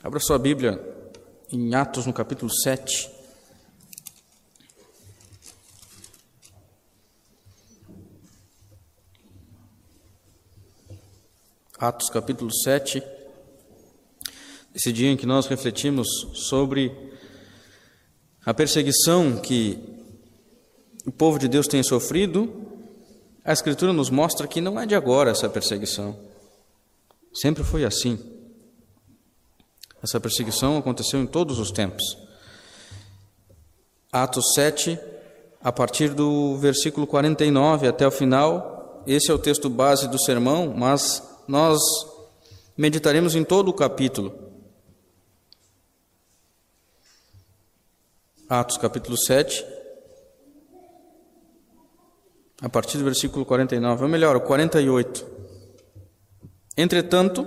Abra sua Bíblia em Atos, no capítulo 7. Atos, capítulo 7. Esse dia em que nós refletimos sobre a perseguição que o povo de Deus tem sofrido, a Escritura nos mostra que não é de agora essa perseguição. Sempre foi assim. Essa perseguição aconteceu em todos os tempos. Atos 7, a partir do versículo 49 até o final, esse é o texto base do sermão, mas nós meditaremos em todo o capítulo. Atos capítulo 7, a partir do versículo 49, ou melhor, o 48. Entretanto,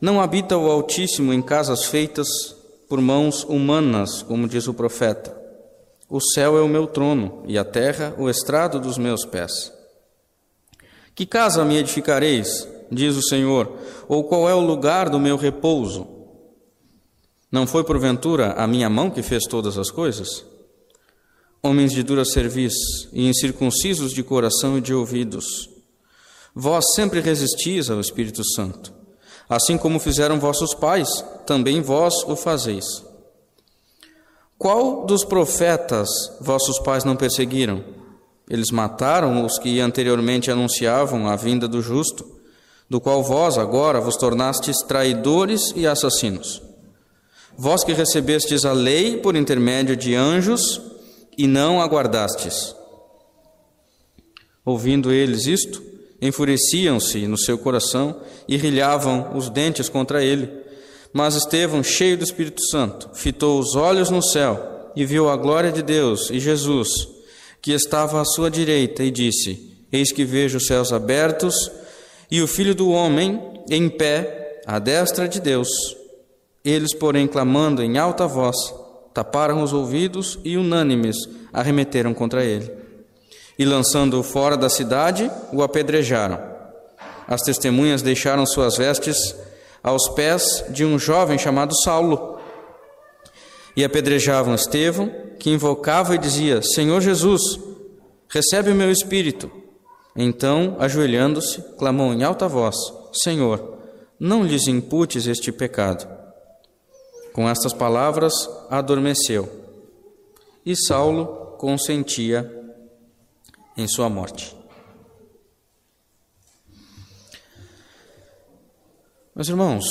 não habita o Altíssimo em casas feitas por mãos humanas, como diz o profeta. O céu é o meu trono e a terra o estrado dos meus pés. Que casa me edificareis, diz o Senhor, ou qual é o lugar do meu repouso? Não foi porventura a minha mão que fez todas as coisas? Homens de dura serviço e incircuncisos de coração e de ouvidos, vós sempre resistis ao Espírito Santo. Assim como fizeram vossos pais, também vós o fazeis. Qual dos profetas vossos pais não perseguiram? Eles mataram os que anteriormente anunciavam a vinda do justo, do qual vós agora vos tornastes traidores e assassinos. Vós que recebestes a lei por intermédio de anjos e não aguardastes. Ouvindo eles isto, enfureciam-se no seu coração e rilhavam os dentes contra ele. Mas Estevão, cheio do Espírito Santo, fitou os olhos no céu e viu a glória de Deus e Jesus, que estava à sua direita, e disse: Eis que vejo os céus abertos e o Filho do Homem em pé à destra de Deus. Eles, porém, clamando em alta voz, taparam os ouvidos e, unânimes, arremeteram contra ele e, lançando-o fora da cidade, o apedrejaram. As testemunhas deixaram suas vestes aos pés de um jovem chamado Saulo e apedrejavam Estevão, que invocava e dizia: Senhor Jesus, recebe o meu espírito. Então, ajoelhando-se, clamou em alta voz: Senhor, não lhes imputes este pecado. Com estas palavras, adormeceu. E Saulo consentia em sua morte. Meus irmãos,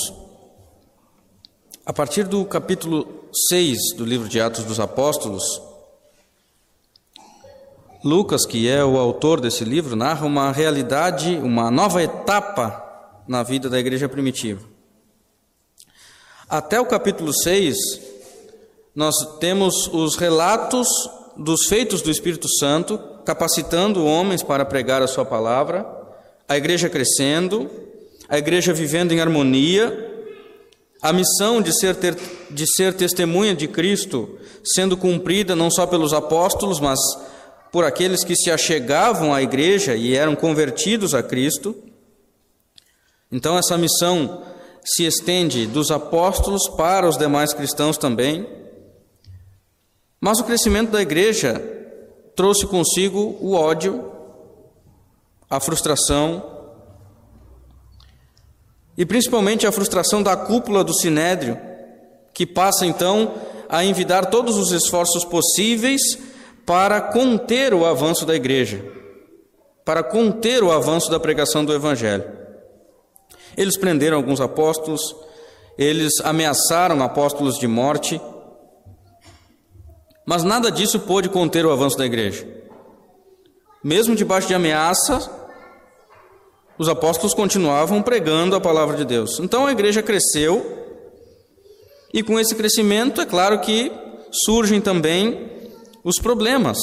a partir do capítulo 6 do livro de Atos dos Apóstolos, Lucas, que é o autor desse livro, narra uma realidade, uma nova etapa na vida da igreja primitiva. Até o capítulo 6, nós temos os relatos dos feitos do Espírito Santo capacitando homens para pregar a sua palavra, a igreja crescendo, a igreja vivendo em harmonia, a missão de ser, ter, de ser testemunha de Cristo sendo cumprida não só pelos apóstolos, mas por aqueles que se achegavam à igreja e eram convertidos a Cristo. Então, essa missão se estende dos apóstolos para os demais cristãos também. Mas o crescimento da igreja trouxe consigo o ódio, a frustração e principalmente a frustração da cúpula do sinédrio, que passa então a envidar todos os esforços possíveis para conter o avanço da igreja, para conter o avanço da pregação do evangelho. Eles prenderam alguns apóstolos, eles ameaçaram apóstolos de morte, mas nada disso pôde conter o avanço da igreja. Mesmo debaixo de ameaça, os apóstolos continuavam pregando a palavra de Deus. Então a igreja cresceu, e com esse crescimento, é claro que surgem também os problemas.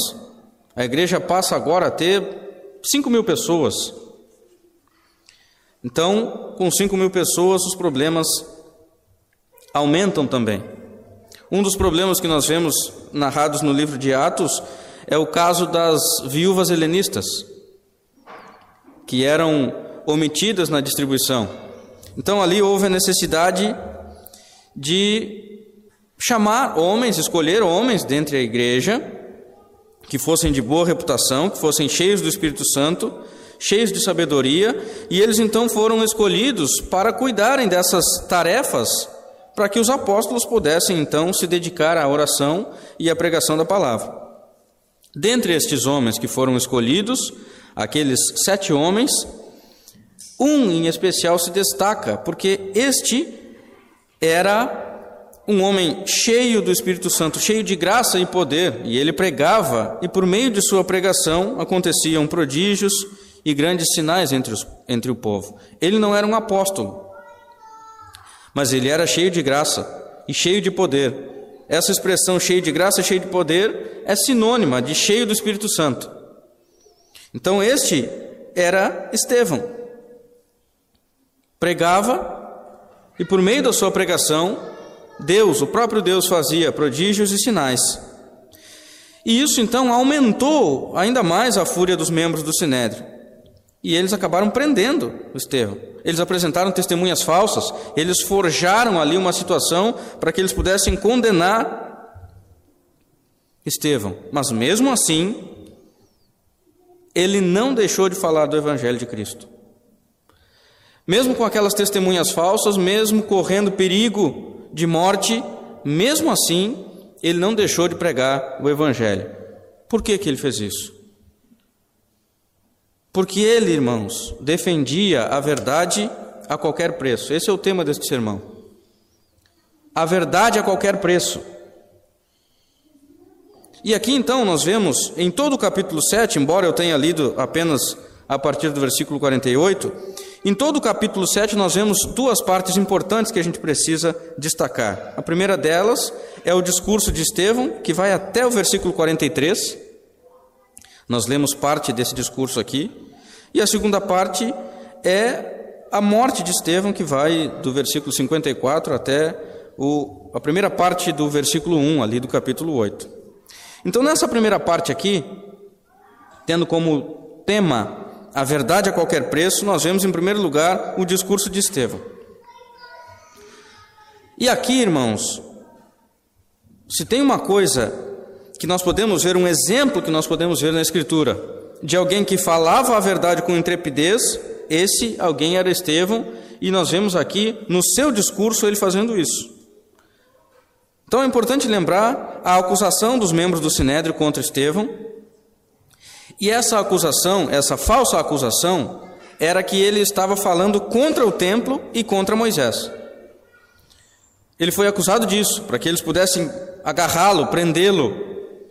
A igreja passa agora a ter 5 mil pessoas. Então, com 5 mil pessoas, os problemas aumentam também. Um dos problemas que nós vemos narrados no livro de Atos é o caso das viúvas helenistas, que eram omitidas na distribuição. Então ali houve a necessidade de chamar homens, escolher homens dentre a igreja que fossem de boa reputação, que fossem cheios do Espírito Santo, cheios de sabedoria, e eles então foram escolhidos para cuidarem dessas tarefas, para que os apóstolos pudessem então se dedicar à oração e à pregação da palavra. Dentre estes homens que foram escolhidos, aqueles sete homens, um em especial se destaca, porque este era um homem cheio do Espírito Santo, cheio de graça e poder, e ele pregava, e por meio de sua pregação aconteciam prodígios e grandes sinais entre, os, entre o povo. Ele não era um apóstolo, mas ele era cheio de graça e cheio de poder. Essa expressão cheio de graça cheio de poder é sinônima de cheio do Espírito Santo. Então, este era Estevão. Pregava, e por meio da sua pregação, Deus, o próprio Deus, fazia prodígios e sinais. E isso então aumentou ainda mais a fúria dos membros do Sinédrio. E eles acabaram prendendo o Estevão. Eles apresentaram testemunhas falsas, eles forjaram ali uma situação para que eles pudessem condenar Estevão. Mas mesmo assim, ele não deixou de falar do Evangelho de Cristo. Mesmo com aquelas testemunhas falsas, mesmo correndo perigo de morte, mesmo assim, ele não deixou de pregar o Evangelho. Por que, que ele fez isso? Porque ele, irmãos, defendia a verdade a qualquer preço. Esse é o tema deste sermão. A verdade a qualquer preço. E aqui então nós vemos em todo o capítulo 7, embora eu tenha lido apenas a partir do versículo 48, em todo o capítulo 7, nós vemos duas partes importantes que a gente precisa destacar. A primeira delas é o discurso de Estevão, que vai até o versículo 43. Nós lemos parte desse discurso aqui. E a segunda parte é a morte de Estevão, que vai do versículo 54 até o, a primeira parte do versículo 1, ali do capítulo 8. Então, nessa primeira parte aqui, tendo como tema a verdade a qualquer preço, nós vemos em primeiro lugar o discurso de Estevão. E aqui, irmãos, se tem uma coisa que nós podemos ver, um exemplo que nós podemos ver na Escritura, de alguém que falava a verdade com intrepidez, esse alguém era Estevão, e nós vemos aqui no seu discurso ele fazendo isso. Então é importante lembrar a acusação dos membros do Sinédrio contra Estevão, e essa acusação, essa falsa acusação, era que ele estava falando contra o templo e contra Moisés. Ele foi acusado disso, para que eles pudessem agarrá-lo, prendê-lo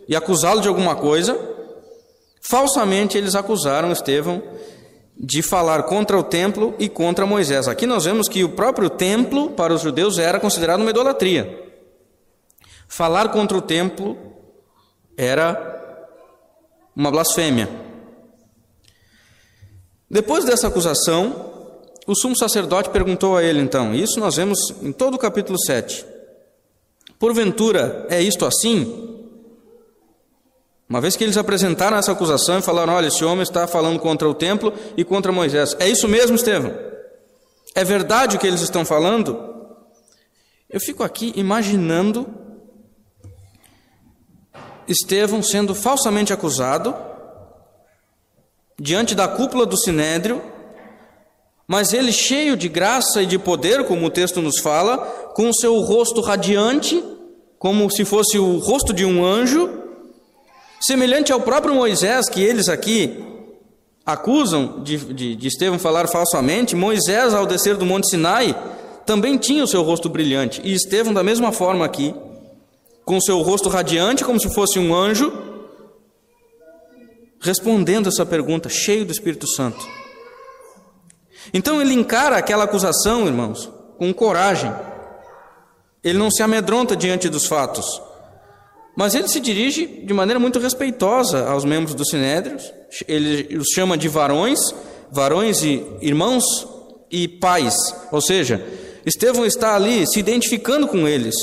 e acusá-lo de alguma coisa. Falsamente eles acusaram Estevão de falar contra o templo e contra Moisés. Aqui nós vemos que o próprio templo para os judeus era considerado uma idolatria. Falar contra o templo era uma blasfêmia. Depois dessa acusação, o sumo sacerdote perguntou a ele então, isso nós vemos em todo o capítulo 7. Porventura é isto assim? Uma vez que eles apresentaram essa acusação e falaram: olha, esse homem está falando contra o templo e contra Moisés. É isso mesmo, Estevão? É verdade o que eles estão falando? Eu fico aqui imaginando Estevão sendo falsamente acusado diante da cúpula do sinédrio, mas ele cheio de graça e de poder, como o texto nos fala, com o seu rosto radiante, como se fosse o rosto de um anjo, semelhante ao próprio Moisés, que eles aqui acusam de, de, de Estevão falar falsamente. Moisés, ao descer do Monte Sinai, também tinha o seu rosto brilhante, e Estevão, da mesma forma aqui, com seu rosto radiante, como se fosse um anjo, respondendo essa pergunta, cheio do Espírito Santo. Então ele encara aquela acusação, irmãos, com coragem. Ele não se amedronta diante dos fatos, mas ele se dirige de maneira muito respeitosa aos membros do Sinédrio. Ele os chama de varões, varões e irmãos e pais. Ou seja, Estevão está ali se identificando com eles,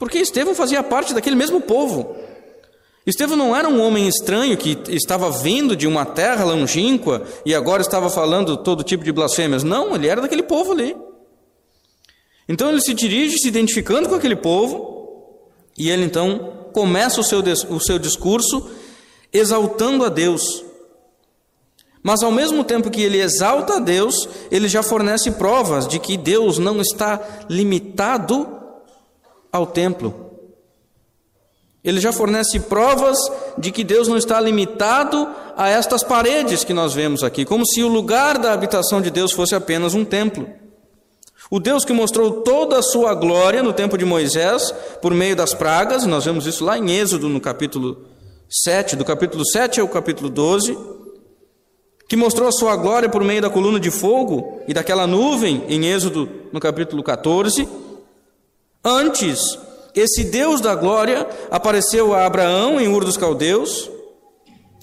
porque Estevão fazia parte daquele mesmo povo. Estevão não era um homem estranho que estava vindo de uma terra longínqua e agora estava falando todo tipo de blasfêmias. Não, ele era daquele povo ali. Então ele se dirige se identificando com aquele povo e ele então começa o seu, o seu discurso exaltando a Deus. Mas ao mesmo tempo que ele exalta a Deus, ele já fornece provas de que Deus não está limitado ao templo. Ele já fornece provas de que Deus não está limitado a estas paredes que nós vemos aqui, como se o lugar da habitação de Deus fosse apenas um templo. O Deus que mostrou toda a sua glória no tempo de Moisés, por meio das pragas, nós vemos isso lá em Êxodo, no capítulo 7, do capítulo 7 ao capítulo 12, que mostrou a sua glória por meio da coluna de fogo e daquela nuvem, em Êxodo, no capítulo 14. Antes, esse Deus da glória apareceu a Abraão em Ur dos Caldeus,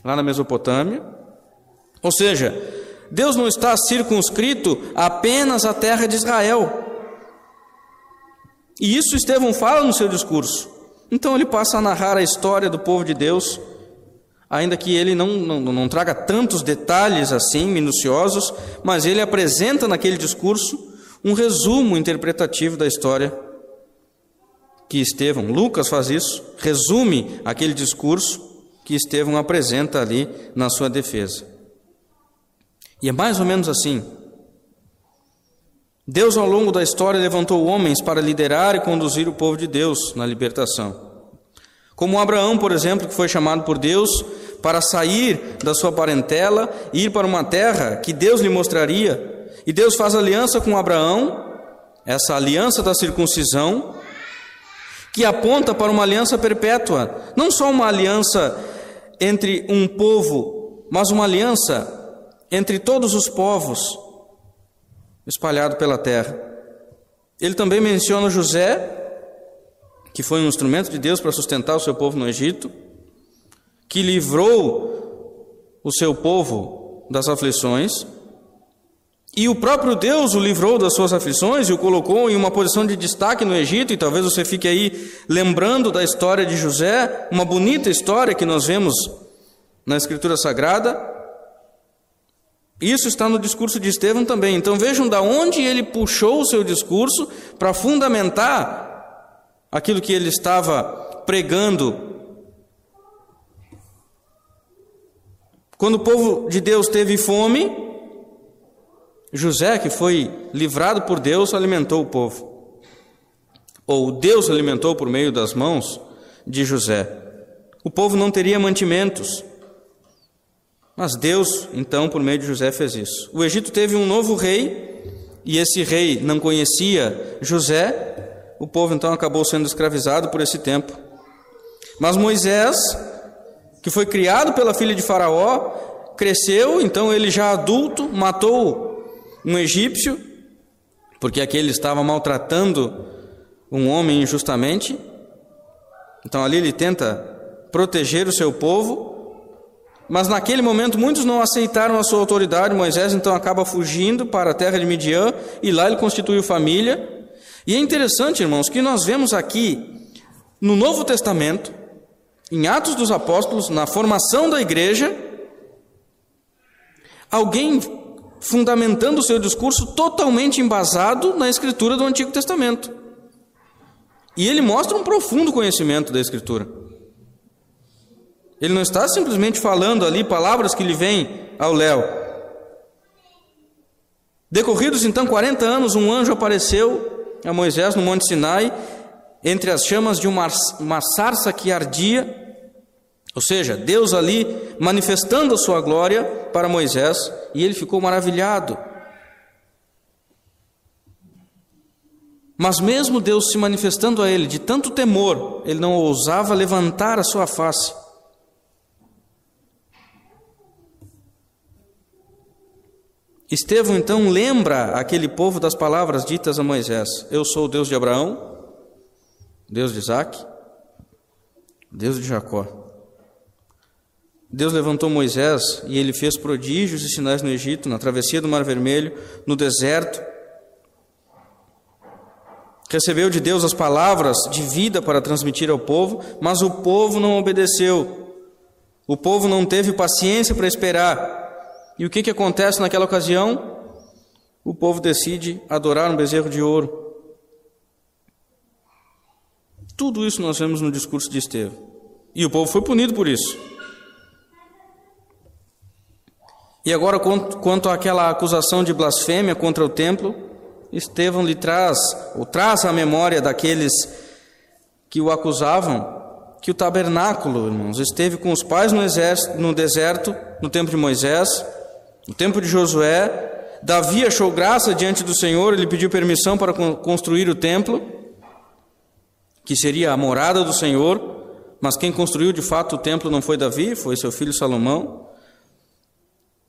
lá na Mesopotâmia. Ou seja, Deus não está circunscrito apenas à terra de Israel. E isso Estevão fala no seu discurso. Então ele passa a narrar a história do povo de Deus, ainda que ele não, não, não traga tantos detalhes assim, minuciosos, mas ele apresenta naquele discurso um resumo interpretativo da história que Estevão, Lucas faz isso, resume aquele discurso que Estevão apresenta ali na sua defesa. E é mais ou menos assim. Deus, ao longo da história, levantou homens para liderar e conduzir o povo de Deus na libertação. Como Abraão, por exemplo, que foi chamado por Deus para sair da sua parentela e ir para uma terra que Deus lhe mostraria. E Deus faz aliança com Abraão, essa aliança da circuncisão, que aponta para uma aliança perpétua, não só uma aliança entre um povo, mas uma aliança entre todos os povos espalhado pela terra. Ele também menciona José, que foi um instrumento de Deus para sustentar o seu povo no Egito, que livrou o seu povo das aflições. E o próprio Deus o livrou das suas aflições e o colocou em uma posição de destaque no Egito, e talvez você fique aí lembrando da história de José, uma bonita história que nós vemos na Escritura Sagrada. Isso está no discurso de Estevão também. Então vejam da onde ele puxou o seu discurso para fundamentar aquilo que ele estava pregando. Quando o povo de Deus teve fome, José, que foi livrado por Deus, alimentou o povo. Ou Deus alimentou por meio das mãos de José. O povo não teria mantimentos. Mas Deus, então, por meio de José, fez isso. O Egito teve um novo rei, e esse rei não conhecia José. O povo então acabou sendo escravizado por esse tempo. Mas Moisés, que foi criado pela filha de Faraó, cresceu, então ele já adulto, matou um egípcio, porque aquele estava maltratando um homem injustamente. Então ali ele tenta proteger o seu povo, mas naquele momento muitos não aceitaram a sua autoridade. Moisés então acaba fugindo para a terra de Midian e lá ele constituiu família. E é interessante, irmãos, que nós vemos aqui no Novo Testamento, em Atos dos Apóstolos, na formação da igreja, alguém fundamentando o seu discurso totalmente embasado na escritura do Antigo Testamento. E ele mostra um profundo conhecimento da escritura. Ele não está simplesmente falando ali palavras que lhe vêm ao léu. Decorridos então 40 anos, um anjo apareceu a Moisés no Monte Sinai, entre as chamas de uma, uma sarça que ardia ou seja, Deus ali manifestando a sua glória para Moisés e ele ficou maravilhado. Mas mesmo Deus se manifestando a ele de tanto temor, ele não ousava levantar a sua face. Estevão então lembra aquele povo das palavras ditas a Moisés: Eu sou o Deus de Abraão, Deus de Isaac, Deus de Jacó. Deus levantou Moisés e ele fez prodígios e sinais no Egito, na travessia do Mar Vermelho, no deserto. Recebeu de Deus as palavras de vida para transmitir ao povo, mas o povo não obedeceu. O povo não teve paciência para esperar. E o que, que acontece naquela ocasião? O povo decide adorar um bezerro de ouro. Tudo isso nós vemos no discurso de Estevão. E o povo foi punido por isso. E agora, quanto àquela acusação de blasfêmia contra o templo, Estevão lhe traz, ou traz a memória daqueles que o acusavam, que o tabernáculo, irmãos, esteve com os pais no, exército, no deserto, no tempo de Moisés, no tempo de Josué. Davi achou graça diante do Senhor, ele pediu permissão para construir o templo, que seria a morada do Senhor, mas quem construiu de fato o templo não foi Davi, foi seu filho Salomão.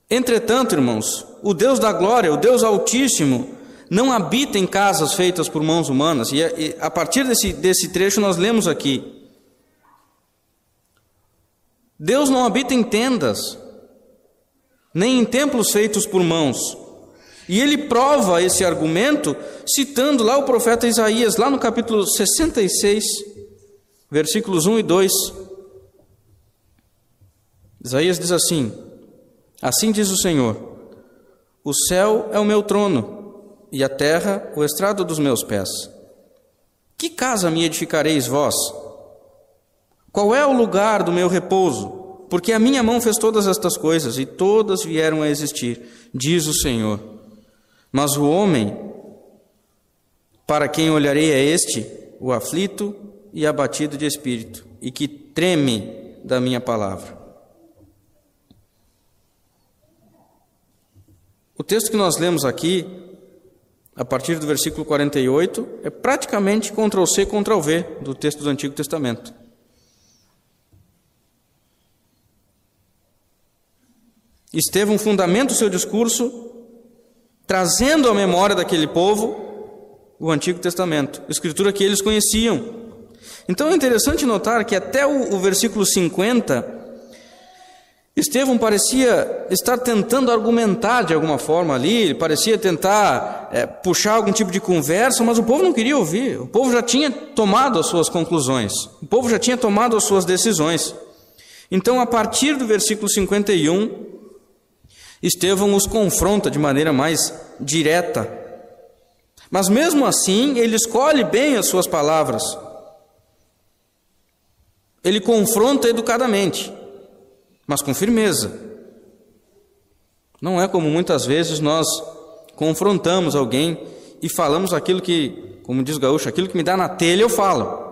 Entretanto, irmãos, o Deus da glória, o Deus Altíssimo, não habita em casas feitas por mãos humanas. E a partir desse, desse trecho nós lemos aqui. Deus não habita em tendas, nem em templos feitos por mãos. E ele prova esse argumento citando lá o profeta Isaías, lá no capítulo 66, versículos 1 e 2. Isaías diz assim: Assim diz o Senhor: O céu é o meu trono, e a terra o estrado dos meus pés. Que casa me edificareis vós? Qual é o lugar do meu repouso? Porque a minha mão fez todas estas coisas, e todas vieram a existir, diz o Senhor. Mas o homem, para quem olharei é este, o aflito e abatido de espírito, e que treme da minha palavra. O texto que nós lemos aqui, a partir do versículo 48, é praticamente Ctrl-C, Ctrl-V do texto do Antigo Testamento. Estevão fundamenta o seu discurso trazendo à memória daquele povo o Antigo Testamento, escritura que eles conheciam. Então é interessante notar que até o, o versículo 50 Estevão parecia estar tentando argumentar de alguma forma ali, ele parecia tentar é, puxar algum tipo de conversa, mas o povo não queria ouvir. O povo já tinha tomado as suas conclusões, o povo já tinha tomado as suas decisões. Então, a partir do versículo 51, Estevão os confronta de maneira mais direta. Mas mesmo assim, ele escolhe bem as suas palavras. Ele confronta educadamente mas com firmeza. Não é como muitas vezes nós confrontamos alguém e falamos aquilo que, como diz o gaúcho, aquilo que me dá na telha eu falo.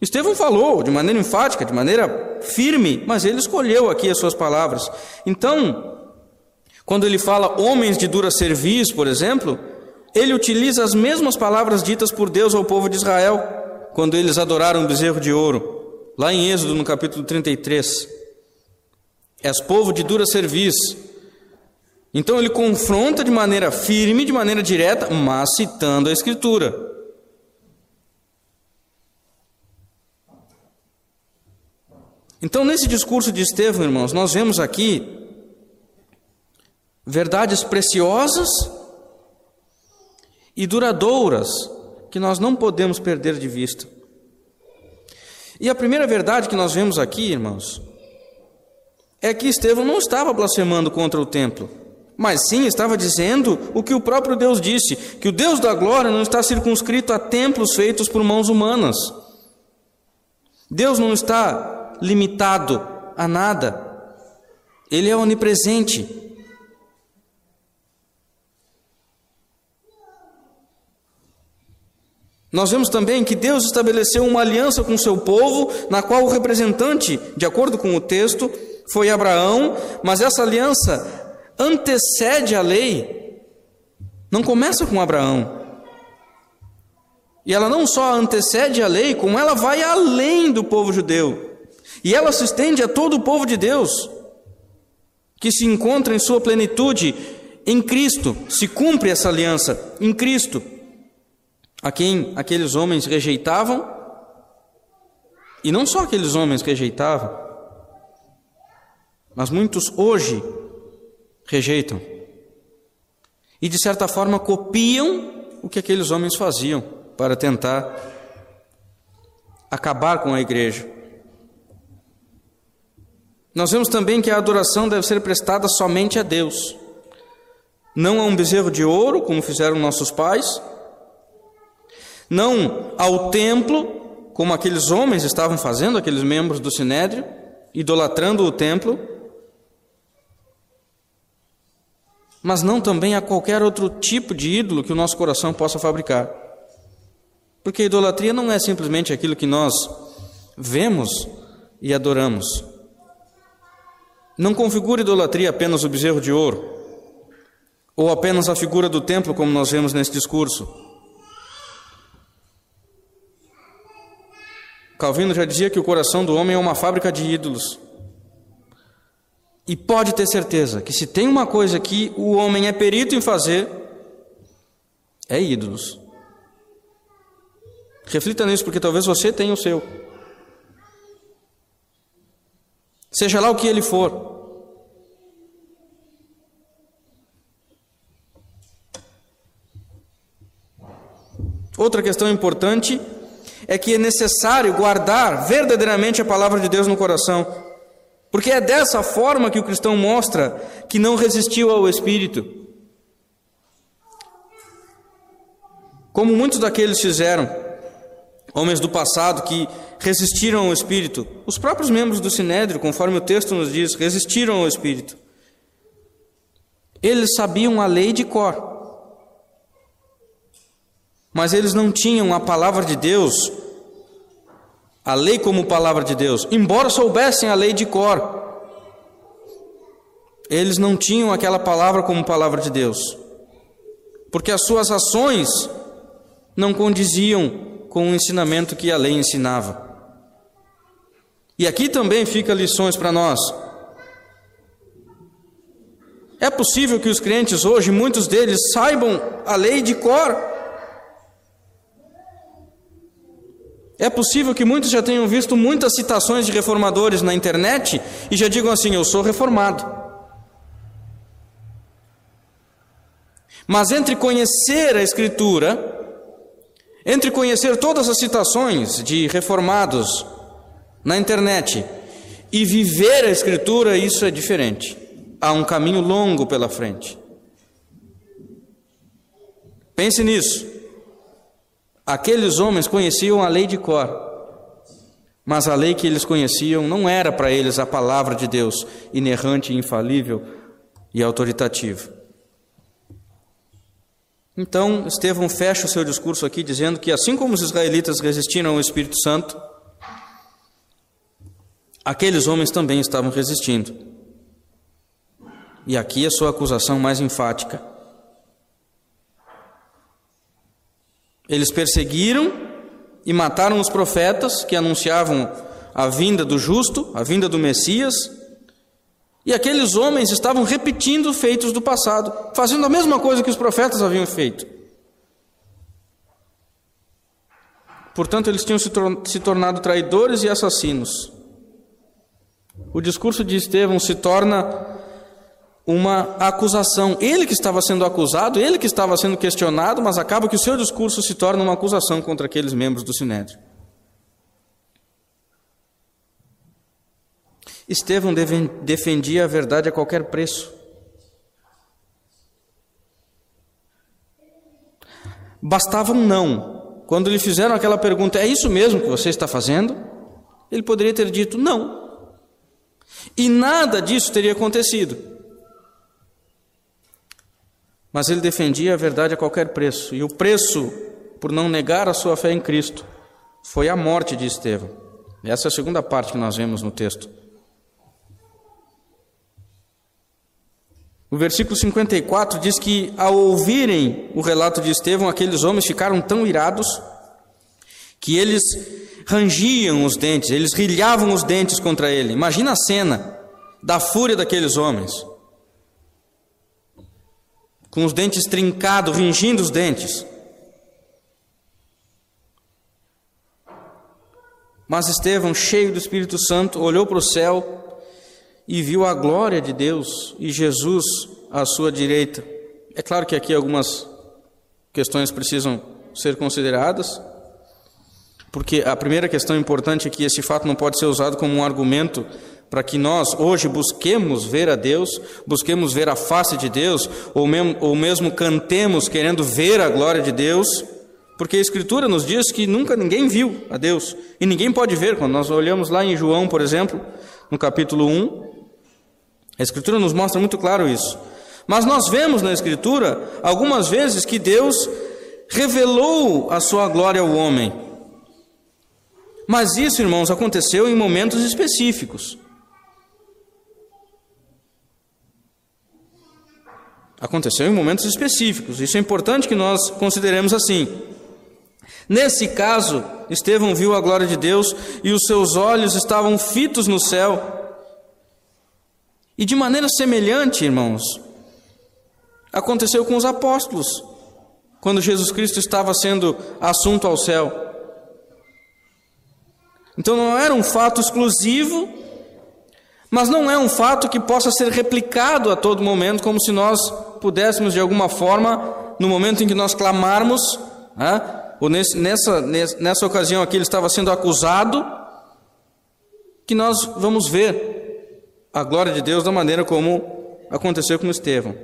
Estevão falou de maneira enfática, de maneira firme, mas ele escolheu aqui as suas palavras. Então, quando ele fala homens de dura cerviz, por exemplo, ele utiliza as mesmas palavras ditas por Deus ao povo de Israel, quando eles adoraram o bezerro de ouro. Lá em Êxodo, no capítulo 33, és povo de dura cerviz. Então ele confronta de maneira firme, de maneira direta, mas citando a Escritura. Então, nesse discurso de Estevão, irmãos, nós vemos aqui verdades preciosas e duradouras que nós não podemos perder de vista. E a primeira verdade que nós vemos aqui, irmãos, é que Estevão não estava blasfemando contra o templo, mas sim estava dizendo o que o próprio Deus disse: que o Deus da glória não está circunscrito a templos feitos por mãos humanas. Deus não está limitado a nada, Ele é onipresente. Nós vemos também que Deus estabeleceu uma aliança com seu povo, na qual o representante, de acordo com o texto, foi Abraão, mas essa aliança antecede a lei, não começa com Abraão. E ela não só antecede a lei, como ela vai além do povo judeu. E ela se estende a todo o povo de Deus, que se encontra em sua plenitude em Cristo, se cumpre essa aliança em Cristo a quem aqueles homens rejeitavam, e não só aqueles homens rejeitavam, mas muitos hoje rejeitam. E de certa forma copiam o que aqueles homens faziam para tentar acabar com a igreja. Nós vemos também que a adoração deve ser prestada somente a Deus, não a um bezerro de ouro, como fizeram nossos pais, não ao templo, como aqueles homens estavam fazendo, aqueles membros do sinédrio, idolatrando o templo, mas não também a qualquer outro tipo de ídolo que o nosso coração possa fabricar. Porque a idolatria não é simplesmente aquilo que nós vemos e adoramos. Não configura idolatria apenas o bezerro de ouro, ou apenas a figura do templo, como nós vemos nesse discurso. Calvino já dizia que o coração do homem é uma fábrica de ídolos. E pode ter certeza que se tem uma coisa que o homem é perito em fazer, é ídolos. Reflita nisso, porque talvez você tenha o seu. Seja lá o que ele for. Outra questão importante é que é necessário guardar verdadeiramente a palavra de Deus no coração. Porque é dessa forma que o cristão mostra que não resistiu ao Espírito. Como muitos daqueles fizeram, homens do passado que resistiram ao Espírito, os próprios membros do Sinédrio, conforme o texto nos diz, resistiram ao Espírito. Eles sabiam a lei de cor, mas eles não tinham a palavra de Deus a lei como palavra de Deus, embora soubessem a lei de cor, eles não tinham aquela palavra como palavra de Deus, porque as suas ações não condiziam com o ensinamento que a lei ensinava. E aqui também fica lições para nós. É possível que os crentes hoje, muitos deles, saibam a lei de cor, É possível que muitos já tenham visto muitas citações de reformadores na internet e já digam assim: Eu sou reformado. Mas entre conhecer a Escritura, entre conhecer todas as citações de reformados na internet e viver a Escritura, isso é diferente. Há um caminho longo pela frente. Pense nisso. Aqueles homens conheciam a lei de cor, mas a lei que eles conheciam não era para eles a palavra de Deus, inerrante, infalível e autoritativa. Então, Estevão fecha o seu discurso aqui dizendo que, assim como os israelitas resistiram ao Espírito Santo, aqueles homens também estavam resistindo. E aqui a sua acusação mais enfática. Eles perseguiram e mataram os profetas que anunciavam a vinda do justo, a vinda do Messias. E aqueles homens estavam repetindo feitos do passado, fazendo a mesma coisa que os profetas haviam feito. Portanto, eles tinham se, tor se tornado traidores e assassinos. O discurso de Estevão se torna uma acusação. Ele que estava sendo acusado, ele que estava sendo questionado, mas acaba que o seu discurso se torna uma acusação contra aqueles membros do Sinédrio. Estevão defendia a verdade a qualquer preço. Bastava um não. Quando lhe fizeram aquela pergunta, é isso mesmo que você está fazendo? Ele poderia ter dito não. E nada disso teria acontecido. Mas ele defendia a verdade a qualquer preço, e o preço por não negar a sua fé em Cristo foi a morte de Estevão. Essa é a segunda parte que nós vemos no texto. O versículo 54 diz que, ao ouvirem o relato de Estevão, aqueles homens ficaram tão irados que eles rangiam os dentes, eles rilhavam os dentes contra ele. Imagina a cena da fúria daqueles homens com os dentes trincados, ringindo os dentes. Mas Estevão, cheio do Espírito Santo, olhou para o céu e viu a glória de Deus e Jesus à sua direita. É claro que aqui algumas questões precisam ser consideradas, porque a primeira questão importante é que esse fato não pode ser usado como um argumento para que nós hoje busquemos ver a Deus, busquemos ver a face de Deus, ou mesmo, ou mesmo cantemos querendo ver a glória de Deus, porque a Escritura nos diz que nunca ninguém viu a Deus e ninguém pode ver. Quando nós olhamos lá em João, por exemplo, no capítulo 1, a Escritura nos mostra muito claro isso. Mas nós vemos na Escritura algumas vezes que Deus revelou a sua glória ao homem. Mas isso, irmãos, aconteceu em momentos específicos. Aconteceu em momentos específicos. Isso é importante que nós consideremos assim. Nesse caso, Estevão viu a glória de Deus e os seus olhos estavam fitos no céu. E de maneira semelhante, irmãos, aconteceu com os apóstolos, quando Jesus Cristo estava sendo assunto ao céu. Então não era um fato exclusivo, mas não é um fato que possa ser replicado a todo momento, como se nós pudéssemos de alguma forma, no momento em que nós clamarmos, né, ou nesse, nessa, nessa ocasião aqui ele estava sendo acusado, que nós vamos ver a glória de Deus da maneira como aconteceu com Estevão.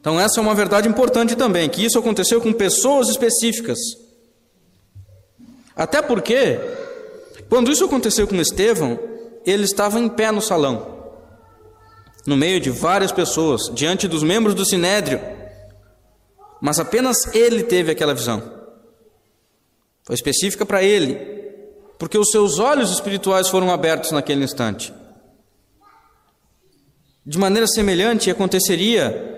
Então, essa é uma verdade importante também, que isso aconteceu com pessoas específicas. Até porque, quando isso aconteceu com Estevão, ele estava em pé no salão, no meio de várias pessoas, diante dos membros do sinédrio, mas apenas ele teve aquela visão. Foi específica para ele, porque os seus olhos espirituais foram abertos naquele instante. De maneira semelhante aconteceria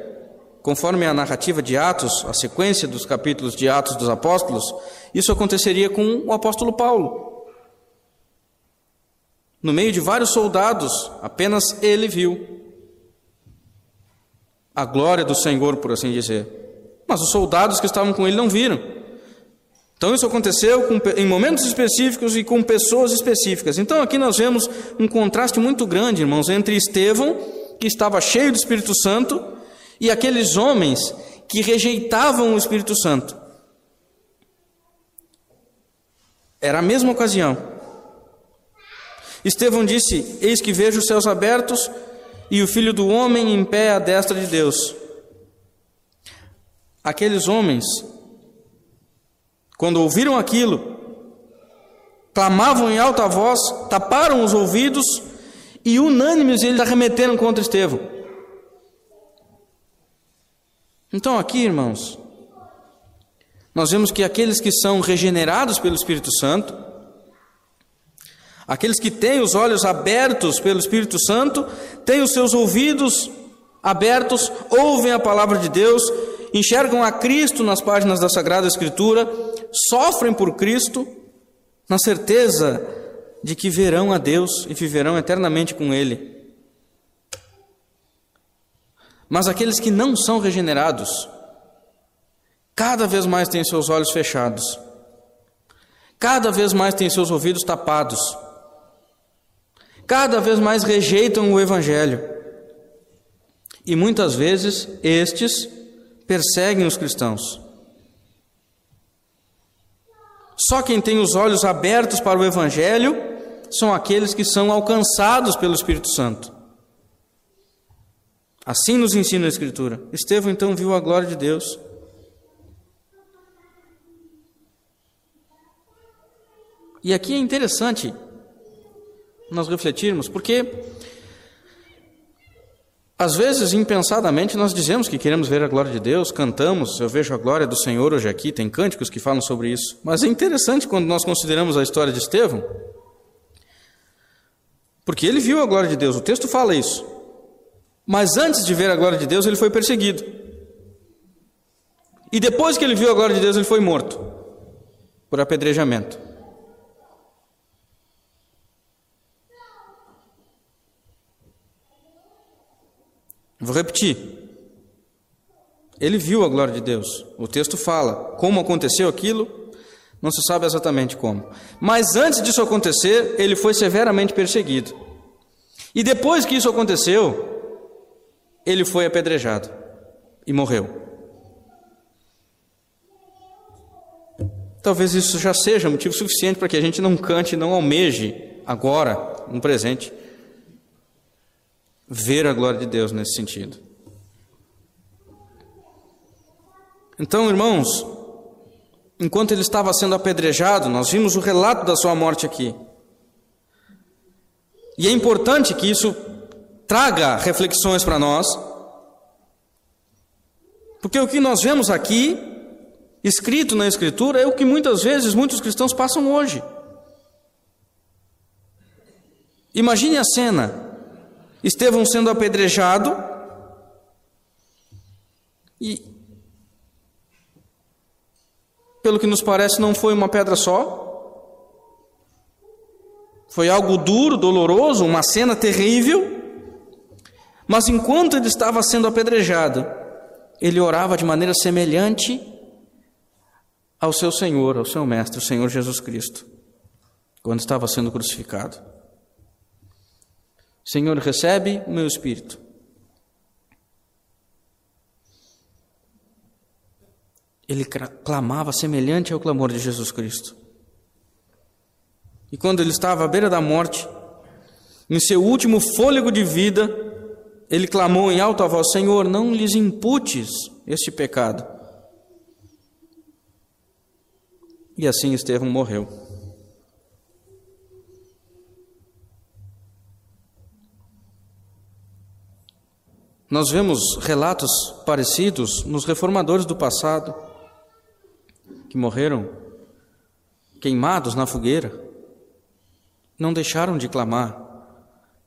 conforme a narrativa de Atos, a sequência dos capítulos de Atos dos Apóstolos, isso aconteceria com o apóstolo Paulo. No meio de vários soldados, apenas ele viu a glória do Senhor, por assim dizer. Mas os soldados que estavam com ele não viram. Então isso aconteceu com, em momentos específicos e com pessoas específicas. Então aqui nós vemos um contraste muito grande, irmãos, entre Estevão, que estava cheio do Espírito Santo, e aqueles homens que rejeitavam o Espírito Santo. Era a mesma ocasião. Estevão disse: Eis que vejo os céus abertos e o filho do homem em pé à destra de Deus. Aqueles homens, quando ouviram aquilo, clamavam em alta voz, taparam os ouvidos e unânimes eles arremeteram contra Estevão. Então, aqui, irmãos, nós vemos que aqueles que são regenerados pelo Espírito Santo, aqueles que têm os olhos abertos pelo Espírito Santo, têm os seus ouvidos abertos, ouvem a palavra de Deus, enxergam a Cristo nas páginas da Sagrada Escritura, sofrem por Cristo, na certeza de que verão a Deus e viverão eternamente com Ele. Mas aqueles que não são regenerados, cada vez mais têm seus olhos fechados, cada vez mais têm seus ouvidos tapados, cada vez mais rejeitam o Evangelho. E muitas vezes estes perseguem os cristãos. Só quem tem os olhos abertos para o Evangelho são aqueles que são alcançados pelo Espírito Santo. Assim nos ensina a Escritura. Estevão então viu a glória de Deus. E aqui é interessante nós refletirmos, porque às vezes, impensadamente, nós dizemos que queremos ver a glória de Deus, cantamos, eu vejo a glória do Senhor hoje aqui, tem cânticos que falam sobre isso. Mas é interessante quando nós consideramos a história de Estevão, porque ele viu a glória de Deus, o texto fala isso. Mas antes de ver a glória de Deus, ele foi perseguido. E depois que ele viu a glória de Deus, ele foi morto por apedrejamento. Vou repetir. Ele viu a glória de Deus. O texto fala como aconteceu aquilo, não se sabe exatamente como. Mas antes disso acontecer, ele foi severamente perseguido. E depois que isso aconteceu, ele foi apedrejado e morreu. Talvez isso já seja motivo suficiente para que a gente não cante, não almeje agora, no presente, ver a glória de Deus nesse sentido. Então, irmãos, enquanto ele estava sendo apedrejado, nós vimos o relato da sua morte aqui. E é importante que isso traga reflexões para nós, porque o que nós vemos aqui, escrito na Escritura, é o que muitas vezes muitos cristãos passam hoje. Imagine a cena: Estevão sendo apedrejado e, pelo que nos parece, não foi uma pedra só. Foi algo duro, doloroso, uma cena terrível. Mas enquanto ele estava sendo apedrejado, ele orava de maneira semelhante ao seu Senhor, ao seu Mestre, o Senhor Jesus Cristo, quando estava sendo crucificado. Senhor, recebe o meu espírito. Ele clamava semelhante ao clamor de Jesus Cristo. E quando ele estava à beira da morte, em seu último fôlego de vida, ele clamou em alta voz: Senhor, não lhes imputes este pecado. E assim Estevão morreu. Nós vemos relatos parecidos nos reformadores do passado, que morreram queimados na fogueira, não deixaram de clamar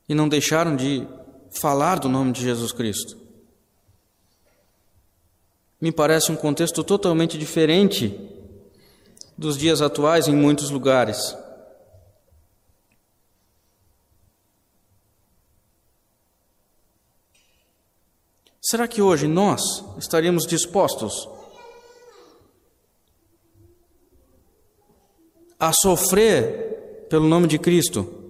e não deixaram de falar do nome de Jesus Cristo. Me parece um contexto totalmente diferente dos dias atuais em muitos lugares. Será que hoje nós estaríamos dispostos a sofrer pelo nome de Cristo?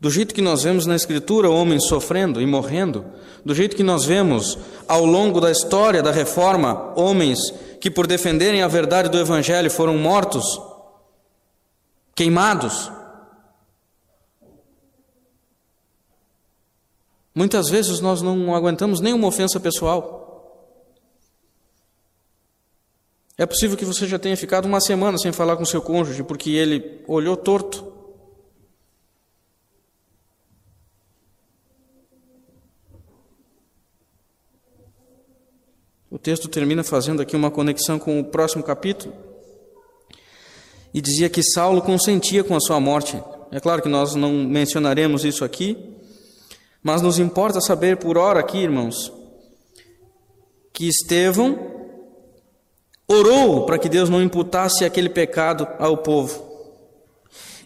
Do jeito que nós vemos na Escritura homens sofrendo e morrendo, do jeito que nós vemos ao longo da história da reforma homens que, por defenderem a verdade do Evangelho, foram mortos, queimados. Muitas vezes nós não aguentamos nenhuma ofensa pessoal. É possível que você já tenha ficado uma semana sem falar com seu cônjuge porque ele olhou torto O texto termina fazendo aqui uma conexão com o próximo capítulo e dizia que Saulo consentia com a sua morte. É claro que nós não mencionaremos isso aqui, mas nos importa saber por hora aqui, irmãos, que Estevão orou para que Deus não imputasse aquele pecado ao povo.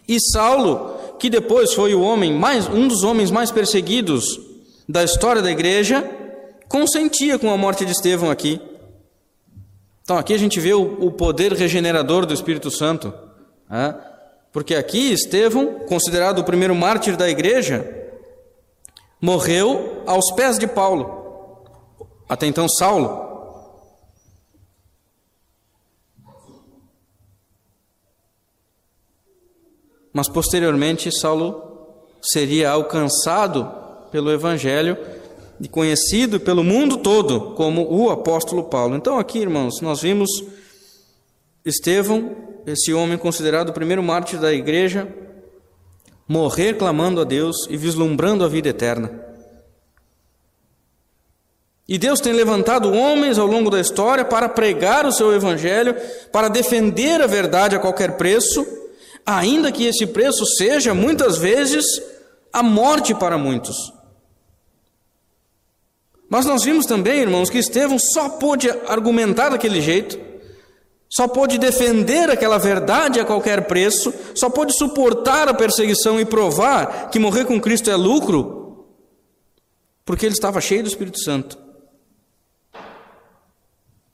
E Saulo, que depois foi o homem mais um dos homens mais perseguidos da história da igreja, consentia com a morte de Estevão aqui. Então aqui a gente vê o, o poder regenerador do Espírito Santo. Né? Porque aqui Estevão, considerado o primeiro mártir da igreja, morreu aos pés de Paulo. Até então Saulo. Mas posteriormente Saulo seria alcançado pelo evangelho e conhecido pelo mundo todo como o apóstolo Paulo. Então, aqui, irmãos, nós vimos Estevão, esse homem considerado o primeiro mártir da igreja, morrer clamando a Deus e vislumbrando a vida eterna. E Deus tem levantado homens ao longo da história para pregar o seu evangelho, para defender a verdade a qualquer preço, ainda que esse preço seja muitas vezes a morte para muitos. Mas nós vimos também, irmãos, que Estevão só pôde argumentar daquele jeito, só pôde defender aquela verdade a qualquer preço, só pôde suportar a perseguição e provar que morrer com Cristo é lucro, porque ele estava cheio do Espírito Santo.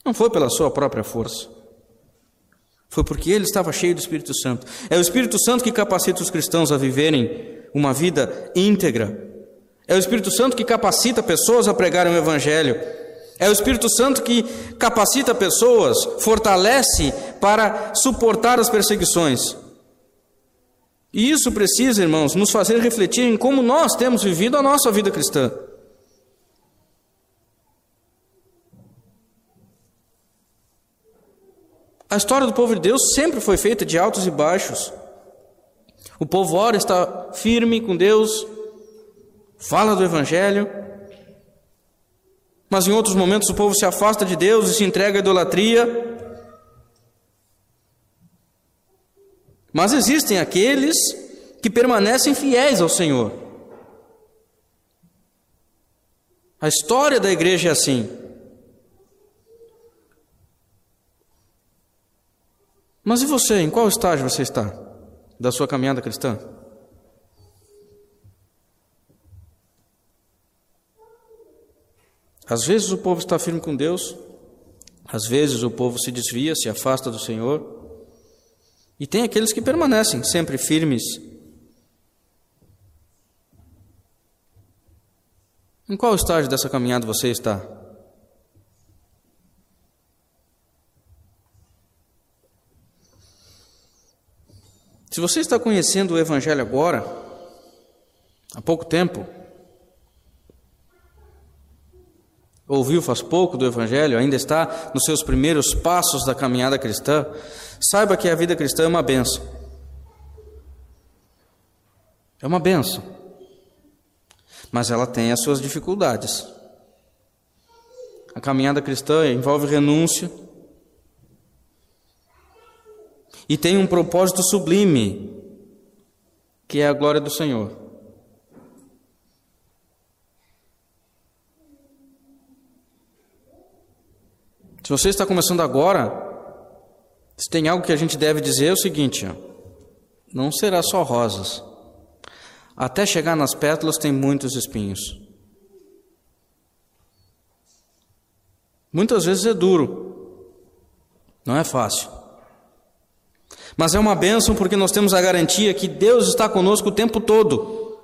Não foi pela sua própria força. Foi porque ele estava cheio do Espírito Santo. É o Espírito Santo que capacita os cristãos a viverem uma vida íntegra, é o Espírito Santo que capacita pessoas a pregarem o Evangelho. É o Espírito Santo que capacita pessoas, fortalece para suportar as perseguições. E isso precisa, irmãos, nos fazer refletir em como nós temos vivido a nossa vida cristã. A história do povo de Deus sempre foi feita de altos e baixos. O povo ora está firme com Deus, fala do Evangelho, mas em outros momentos o povo se afasta de Deus e se entrega à idolatria. Mas existem aqueles que permanecem fiéis ao Senhor. A história da igreja é assim. Mas e você, em qual estágio você está da sua caminhada cristã? Às vezes o povo está firme com Deus, às vezes o povo se desvia, se afasta do Senhor. E tem aqueles que permanecem sempre firmes. Em qual estágio dessa caminhada você está? Se você está conhecendo o Evangelho agora, há pouco tempo, ouviu faz pouco do Evangelho, ainda está nos seus primeiros passos da caminhada cristã, saiba que a vida cristã é uma benção. É uma benção. Mas ela tem as suas dificuldades. A caminhada cristã envolve renúncia e tem um propósito sublime, que é a glória do Senhor. Se você está começando agora, se tem algo que a gente deve dizer é o seguinte: não será só rosas. Até chegar nas pétalas tem muitos espinhos. Muitas vezes é duro, não é fácil. Mas é uma bênção porque nós temos a garantia que Deus está conosco o tempo todo.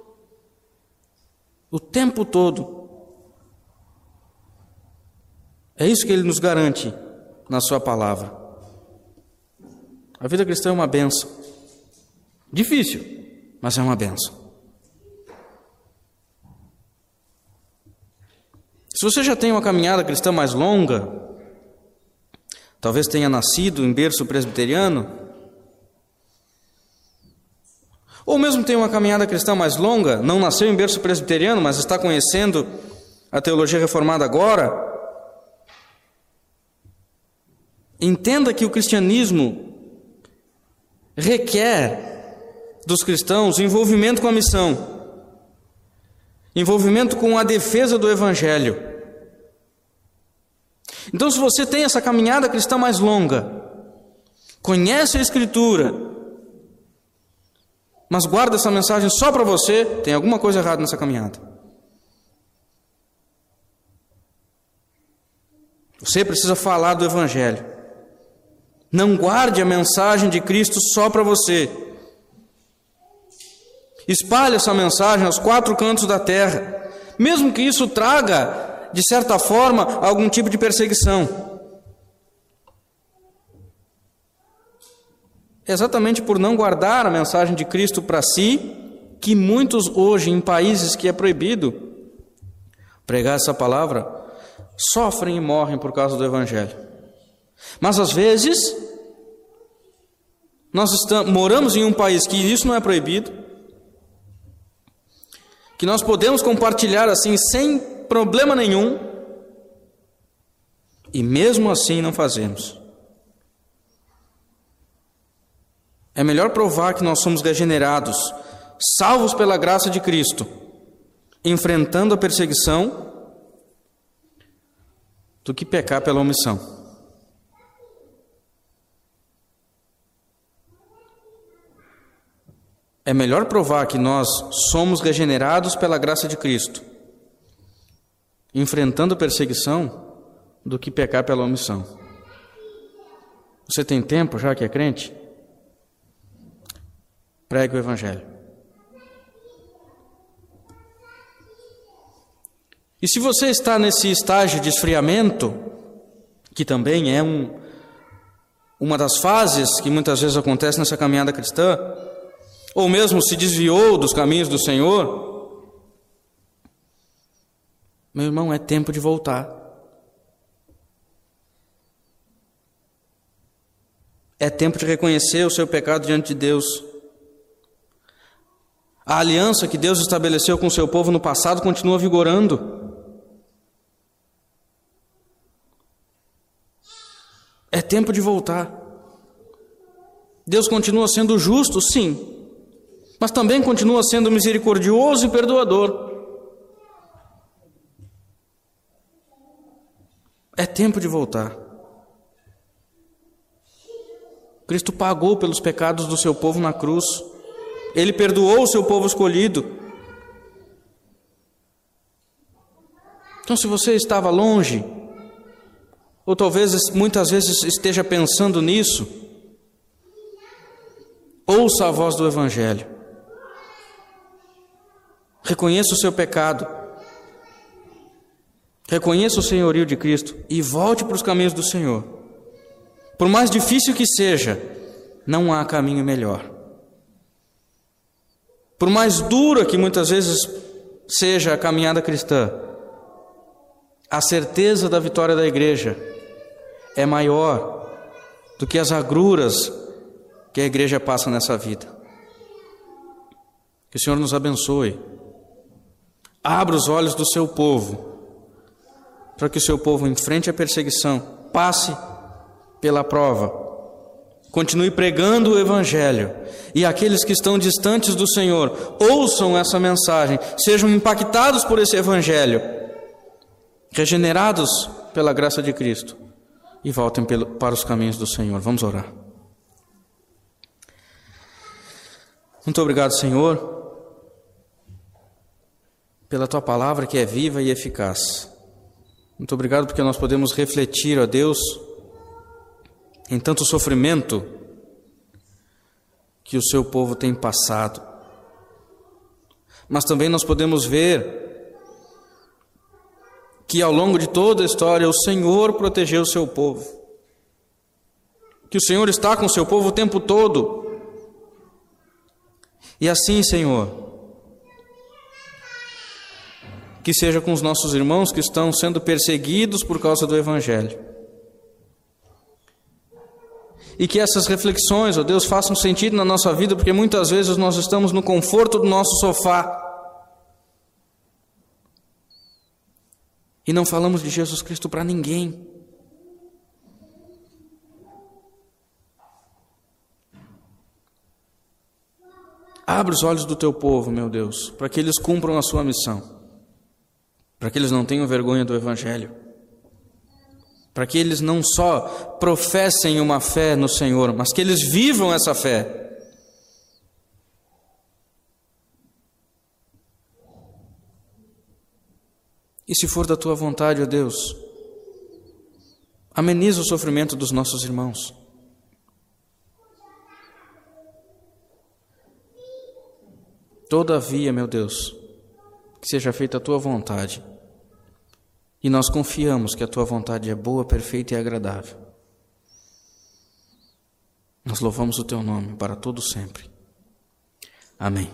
O tempo todo. É isso que ele nos garante na sua palavra. A vida cristã é uma benção. Difícil, mas é uma benção. Se você já tem uma caminhada cristã mais longa, talvez tenha nascido em berço presbiteriano, ou mesmo tem uma caminhada cristã mais longa, não nasceu em berço presbiteriano, mas está conhecendo a teologia reformada agora, Entenda que o cristianismo requer dos cristãos envolvimento com a missão, envolvimento com a defesa do evangelho. Então, se você tem essa caminhada cristã mais longa, conhece a Escritura, mas guarda essa mensagem só para você, tem alguma coisa errada nessa caminhada. Você precisa falar do Evangelho. Não guarde a mensagem de Cristo só para você. Espalhe essa mensagem aos quatro cantos da terra, mesmo que isso traga, de certa forma, algum tipo de perseguição. É exatamente por não guardar a mensagem de Cristo para si, que muitos hoje, em países que é proibido pregar essa palavra, sofrem e morrem por causa do Evangelho. Mas às vezes, nós estamos, moramos em um país que isso não é proibido, que nós podemos compartilhar assim sem problema nenhum, e mesmo assim não fazemos. É melhor provar que nós somos regenerados, salvos pela graça de Cristo, enfrentando a perseguição, do que pecar pela omissão. É melhor provar que nós somos regenerados pela graça de Cristo, enfrentando perseguição, do que pecar pela omissão. Você tem tempo já que é crente? Pregue o Evangelho. E se você está nesse estágio de esfriamento, que também é um, uma das fases que muitas vezes acontece nessa caminhada cristã, ou mesmo se desviou dos caminhos do Senhor, meu irmão, é tempo de voltar. É tempo de reconhecer o seu pecado diante de Deus. A aliança que Deus estabeleceu com o seu povo no passado continua vigorando. É tempo de voltar. Deus continua sendo justo, sim, mas também continua sendo misericordioso e perdoador. É tempo de voltar. Cristo pagou pelos pecados do seu povo na cruz. Ele perdoou o seu povo escolhido. Então, se você estava longe, ou talvez muitas vezes esteja pensando nisso, ouça a voz do Evangelho. Reconheça o seu pecado. Reconheça o senhorio de Cristo e volte para os caminhos do Senhor. Por mais difícil que seja, não há caminho melhor. Por mais dura que muitas vezes seja a caminhada cristã, a certeza da vitória da igreja é maior do que as agruras que a igreja passa nessa vida. Que o Senhor nos abençoe. Abra os olhos do seu povo, para que o seu povo enfrente a perseguição, passe pela prova continue pregando o Evangelho e aqueles que estão distantes do Senhor ouçam essa mensagem, sejam impactados por esse Evangelho, regenerados pela graça de Cristo e voltem para os caminhos do Senhor. Vamos orar. Muito obrigado, Senhor, pela tua palavra que é viva e eficaz. Muito obrigado porque nós podemos refletir, ó Deus, em tanto sofrimento que o seu povo tem passado. Mas também nós podemos ver que ao longo de toda a história o Senhor protegeu o seu povo. Que o Senhor está com o seu povo o tempo todo. E assim, Senhor, que seja com os nossos irmãos que estão sendo perseguidos por causa do Evangelho. E que essas reflexões, ó Deus, façam sentido na nossa vida, porque muitas vezes nós estamos no conforto do nosso sofá e não falamos de Jesus Cristo para ninguém. Abre os olhos do teu povo, meu Deus, para que eles cumpram a sua missão, para que eles não tenham vergonha do Evangelho para que eles não só professem uma fé no Senhor, mas que eles vivam essa fé. E se for da tua vontade, ó Deus, ameniza o sofrimento dos nossos irmãos. Todavia, meu Deus, que seja feita a tua vontade e nós confiamos que a tua vontade é boa, perfeita e agradável. Nós louvamos o teu nome para todo sempre. Amém.